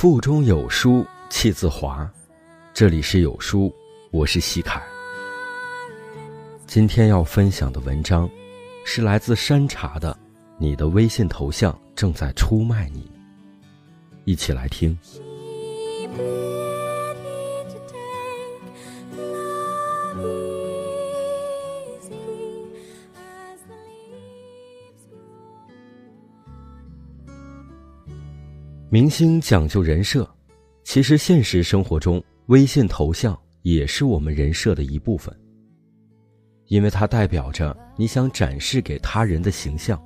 腹中有书气自华，这里是有书，我是西凯。今天要分享的文章，是来自山茶的。你的微信头像正在出卖你，一起来听。明星讲究人设，其实现实生活中，微信头像也是我们人设的一部分，因为它代表着你想展示给他人的形象。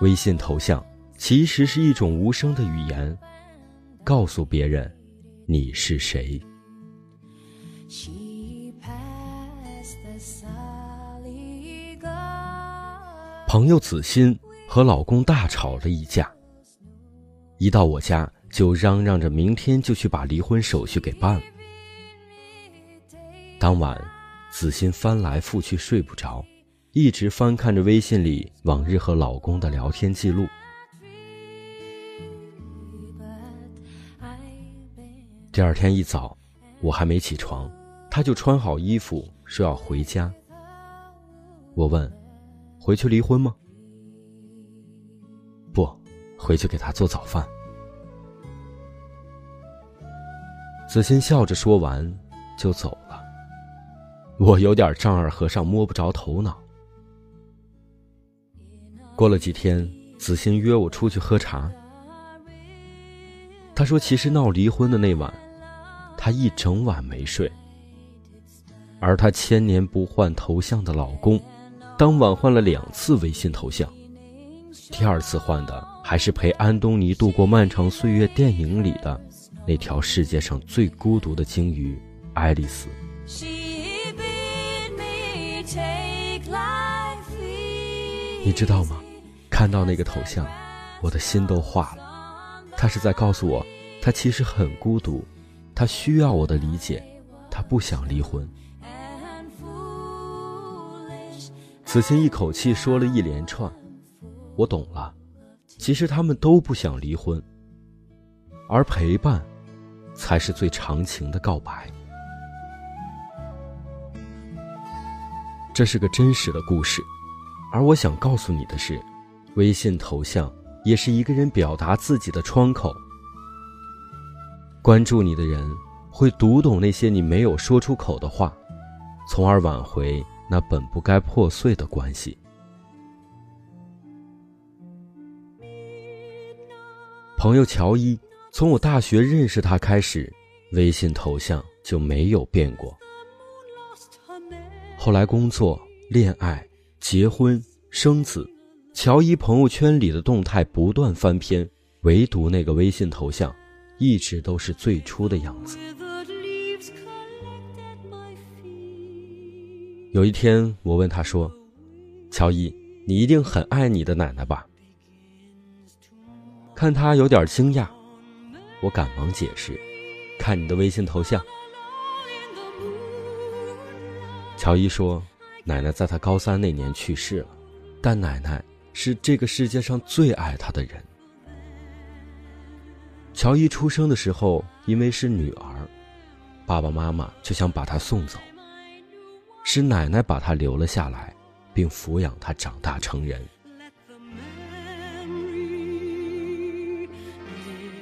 微信头像其实是一种无声的语言，告诉别人你是谁。朋友子欣和老公大吵了一架。一到我家就嚷嚷着明天就去把离婚手续给办了。当晚，子欣翻来覆去睡不着，一直翻看着微信里往日和老公的聊天记录。第二天一早，我还没起床，他就穿好衣服说要回家。我问：“回去离婚吗？”回去给他做早饭。子欣笑着说完，就走了。我有点丈二和尚摸不着头脑。过了几天，子欣约我出去喝茶。他说，其实闹离婚的那晚，他一整晚没睡。而她千年不换头像的老公，当晚换了两次微信头像。第二次换的还是陪安东尼度过漫长岁月电影里的那条世界上最孤独的鲸鱼爱丽丝。你知道吗？看到那个头像，我的心都化了。他是在告诉我，他其实很孤独，他需要我的理解，他不想离婚。子欣一口气说了一连串。我懂了，其实他们都不想离婚，而陪伴，才是最长情的告白。这是个真实的故事，而我想告诉你的是，微信头像也是一个人表达自己的窗口。关注你的人会读懂那些你没有说出口的话，从而挽回那本不该破碎的关系。朋友乔伊，从我大学认识他开始，微信头像就没有变过。后来工作、恋爱、结婚、生子，乔伊朋友圈里的动态不断翻篇，唯独那个微信头像，一直都是最初的样子。有一天，我问他说：“乔伊，你一定很爱你的奶奶吧？”看他有点惊讶，我赶忙解释：“看你的微信头像。”乔伊说：“奶奶在他高三那年去世了，但奶奶是这个世界上最爱他的人。”乔伊出生的时候，因为是女儿，爸爸妈妈就想把她送走，是奶奶把她留了下来，并抚养她长大成人。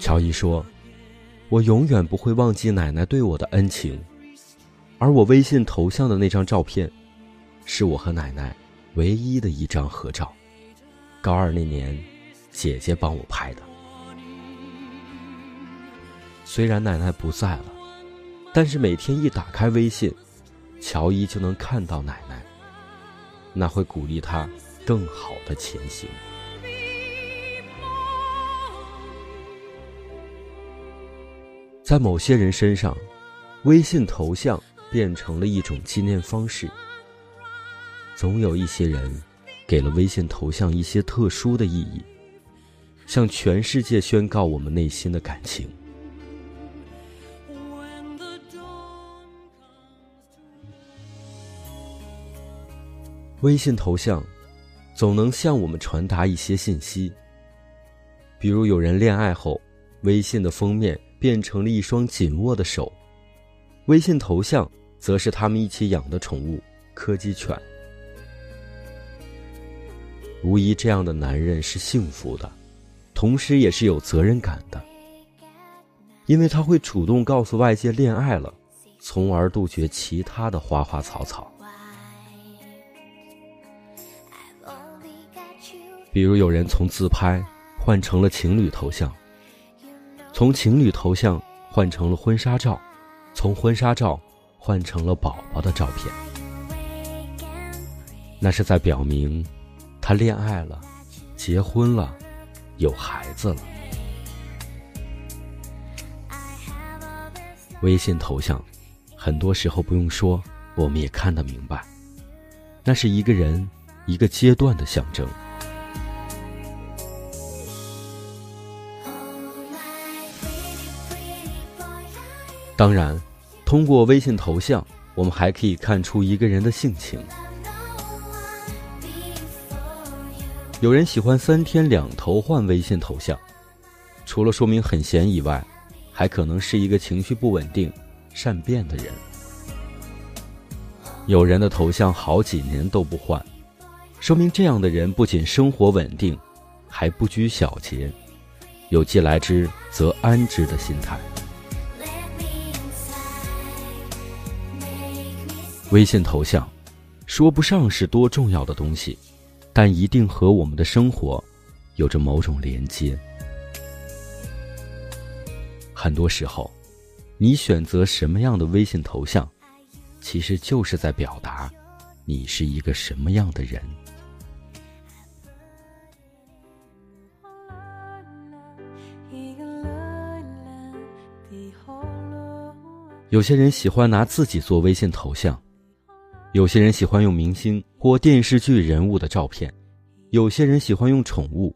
乔伊说：“我永远不会忘记奶奶对我的恩情，而我微信头像的那张照片，是我和奶奶唯一的一张合照。高二那年，姐姐帮我拍的。虽然奶奶不在了，但是每天一打开微信，乔伊就能看到奶奶，那会鼓励他更好的前行。”在某些人身上，微信头像变成了一种纪念方式。总有一些人，给了微信头像一些特殊的意义，向全世界宣告我们内心的感情。微信头像，总能向我们传达一些信息，比如有人恋爱后。微信的封面变成了一双紧握的手，微信头像则是他们一起养的宠物柯基犬。无疑，这样的男人是幸福的，同时也是有责任感的，因为他会主动告诉外界恋爱了，从而杜绝其他的花花草草。比如，有人从自拍换成了情侣头像，从情侣头像换成了婚纱照，从婚纱照换成了宝宝的照片，那是在表明他恋爱了，结婚了，有孩子了。微信头像，很多时候不用说，我们也看得明白，那是一个人、一个阶段的象征。当然，通过微信头像，我们还可以看出一个人的性情。有人喜欢三天两头换微信头像，除了说明很闲以外，还可能是一个情绪不稳定、善变的人。有人的头像好几年都不换，说明这样的人不仅生活稳定，还不拘小节，有既来之则安之的心态。微信头像，说不上是多重要的东西，但一定和我们的生活有着某种连接。很多时候，你选择什么样的微信头像，其实就是在表达你是一个什么样的人。有些人喜欢拿自己做微信头像。有些人喜欢用明星或电视剧人物的照片，有些人喜欢用宠物，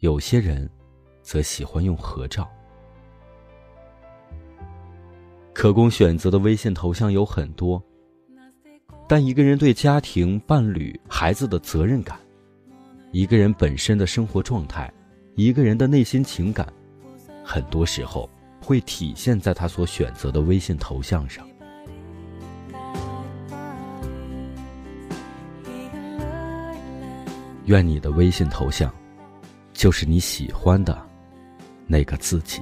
有些人则喜欢用合照。可供选择的微信头像有很多，但一个人对家庭、伴侣、孩子的责任感，一个人本身的生活状态，一个人的内心情感，很多时候会体现在他所选择的微信头像上。愿你的微信头像，就是你喜欢的那个自己。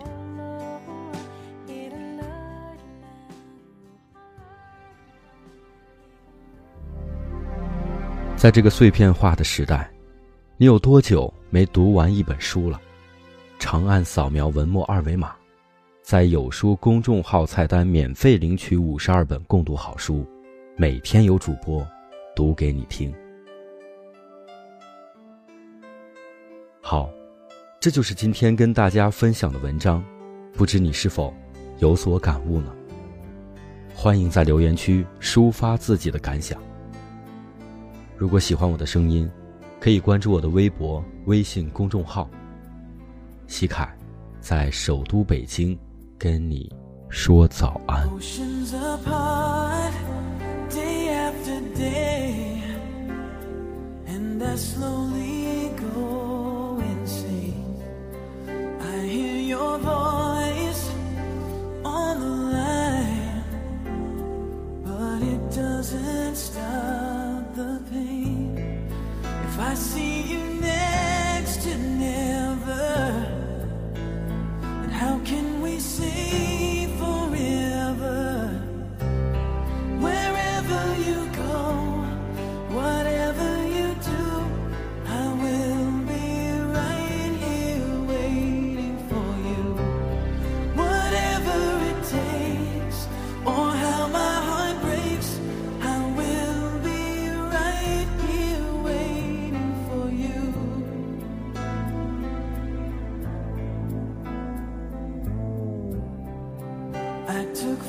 在这个碎片化的时代，你有多久没读完一本书了？长按扫描文末二维码，在有书公众号菜单免费领取五十二本共读好书，每天有主播读给你听。好，这就是今天跟大家分享的文章，不知你是否有所感悟呢？欢迎在留言区抒发自己的感想。如果喜欢我的声音，可以关注我的微博、微信公众号。西凯，在首都北京跟你说早安。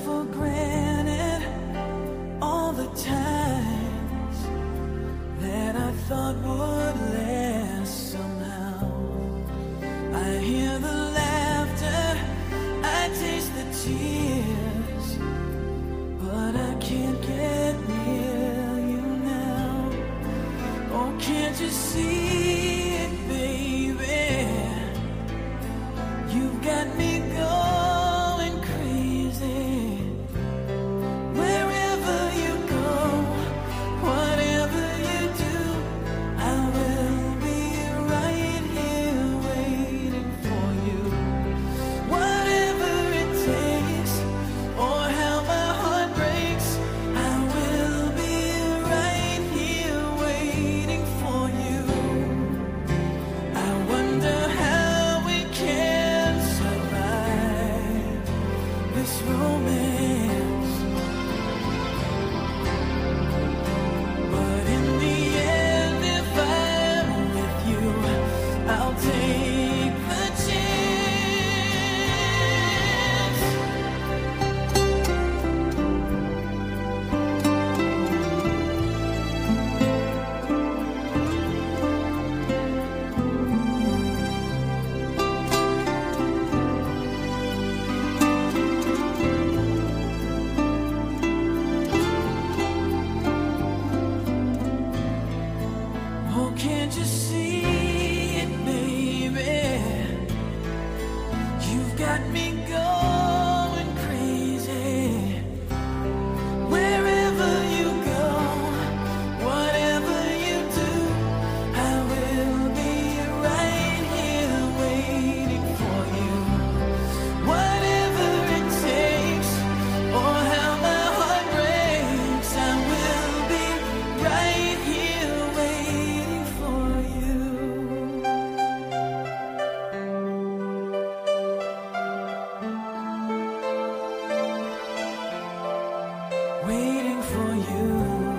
for granted all the times that I thought would last somehow. I hear the laughter, I taste the tears, but I can't get near you now. Oh, can't you see? For you.